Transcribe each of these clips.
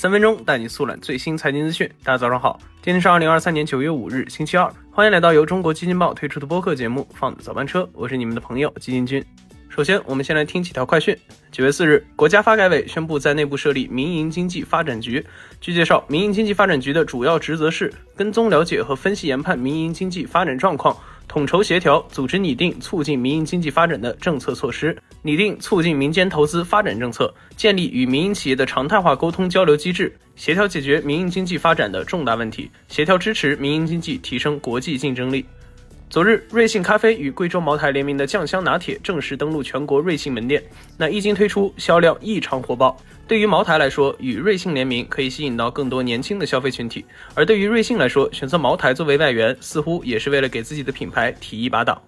三分钟带你速览最新财经资讯。大家早上好，今天是二零二三年九月五日，星期二，欢迎来到由中国基金报推出的播客节目《放早班车》，我是你们的朋友基金君。首先，我们先来听几条快讯。九月四日，国家发改委宣布在内部设立民营经济发展局。据介绍，民营经济发展局的主要职责是跟踪了解和分析研判民营经济发展状况。统筹协调、组织拟定促进民营经济发展的政策措施，拟定促进民间投资发展政策，建立与民营企业的常态化沟通交流机制，协调解决民营经济发展的重大问题，协调支持民营经济提升国际竞争力。昨日，瑞幸咖啡与贵州茅台联名的酱香拿铁正式登陆全国瑞幸门店。那一经推出，销量异常火爆。对于茅台来说，与瑞幸联名可以吸引到更多年轻的消费群体；而对于瑞幸来说，选择茅台作为外援，似乎也是为了给自己的品牌提一把档。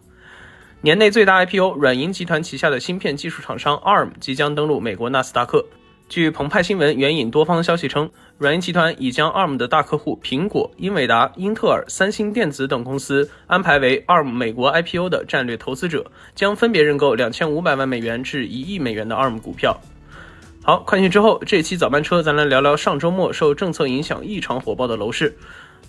年内最大 IPO，软银集团旗下的芯片技术厂商 ARM 即将登陆美国纳斯达克。据澎湃新闻援引多方消息称，软银集团已将 ARM 的大客户苹果、英伟达、英特尔、三星电子等公司安排为 ARM 美国 IPO 的战略投资者，将分别认购两千五百万美元至一亿美元的 ARM 股票。好，快讯之后，这期早班车咱来聊聊上周末受政策影响异常火爆的楼市。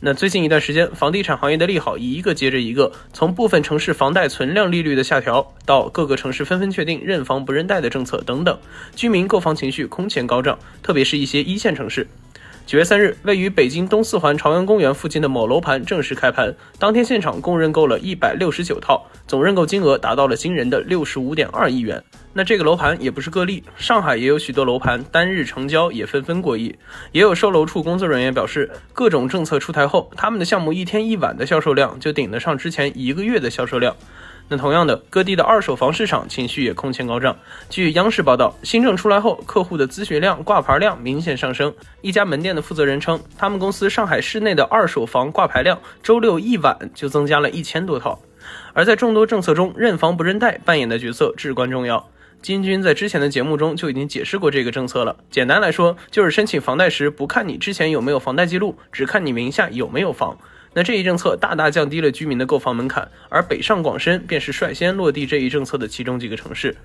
那最近一段时间，房地产行业的利好一个接着一个，从部分城市房贷存量利率的下调，到各个城市纷纷确定认房不认贷的政策等等，居民购房情绪空前高涨，特别是一些一线城市。九月三日，位于北京东四环朝阳公园附近的某楼盘正式开盘，当天现场共认购了一百六十九套，总认购金额达到了惊人的六十五点二亿元。那这个楼盘也不是个例，上海也有许多楼盘单日成交也纷纷过亿。也有售楼处工作人员表示，各种政策出台后，他们的项目一天一晚的销售量就顶得上之前一个月的销售量。那同样的，各地的二手房市场情绪也空前高涨。据央视报道，新政出来后，客户的咨询量、挂牌量明显上升。一家门店的负责人称，他们公司上海市内的二手房挂牌量，周六一晚就增加了一千多套。而在众多政策中，认房不认贷扮演的角色至关重要。金军在之前的节目中就已经解释过这个政策了。简单来说，就是申请房贷时不看你之前有没有房贷记录，只看你名下有没有房。那这一政策大大降低了居民的购房门槛，而北上广深便是率先落地这一政策的其中几个城市。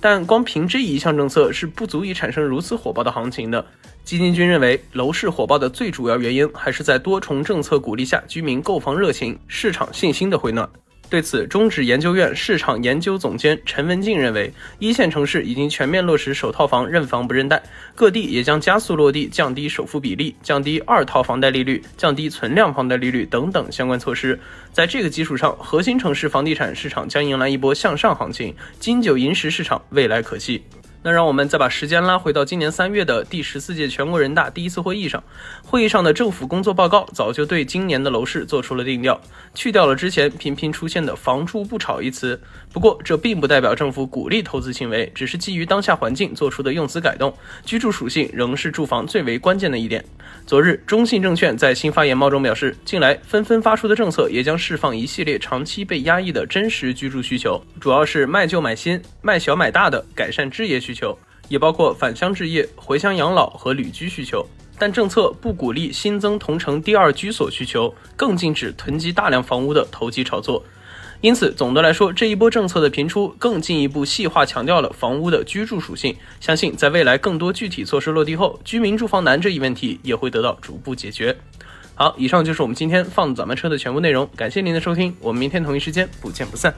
但光凭这一项政策是不足以产生如此火爆的行情的。基金君认为，楼市火爆的最主要原因还是在多重政策鼓励下，居民购房热情、市场信心的回暖。对此，中指研究院市场研究总监陈文静认为，一线城市已经全面落实首套房认房不认贷，各地也将加速落地降低首付比例、降低二套房贷利率、降低存量房贷利率等等相关措施。在这个基础上，核心城市房地产市场将迎来一波向上行情，金九银十市场未来可期。那让我们再把时间拉回到今年三月的第十四届全国人大第一次会议上，会议上的政府工作报告早就对今年的楼市做出了定调，去掉了之前频频出现的“房住不炒”一词。不过，这并不代表政府鼓励投资行为，只是基于当下环境做出的用词改动。居住属性仍是住房最为关键的一点。昨日，中信证券在新发言报中表示，近来纷纷发出的政策也将释放一系列长期被压抑的真实居住需求，主要是卖旧买新、卖小买大的改善置业需求。需求也包括返乡置业、回乡养老和旅居需求，但政策不鼓励新增同城第二居所需求，更禁止囤积大量房屋的投机炒作。因此，总的来说，这一波政策的频出，更进一步细化强调了房屋的居住属性。相信在未来更多具体措施落地后，居民住房难这一问题也会得到逐步解决。好，以上就是我们今天放早班车的全部内容，感谢您的收听，我们明天同一时间不见不散。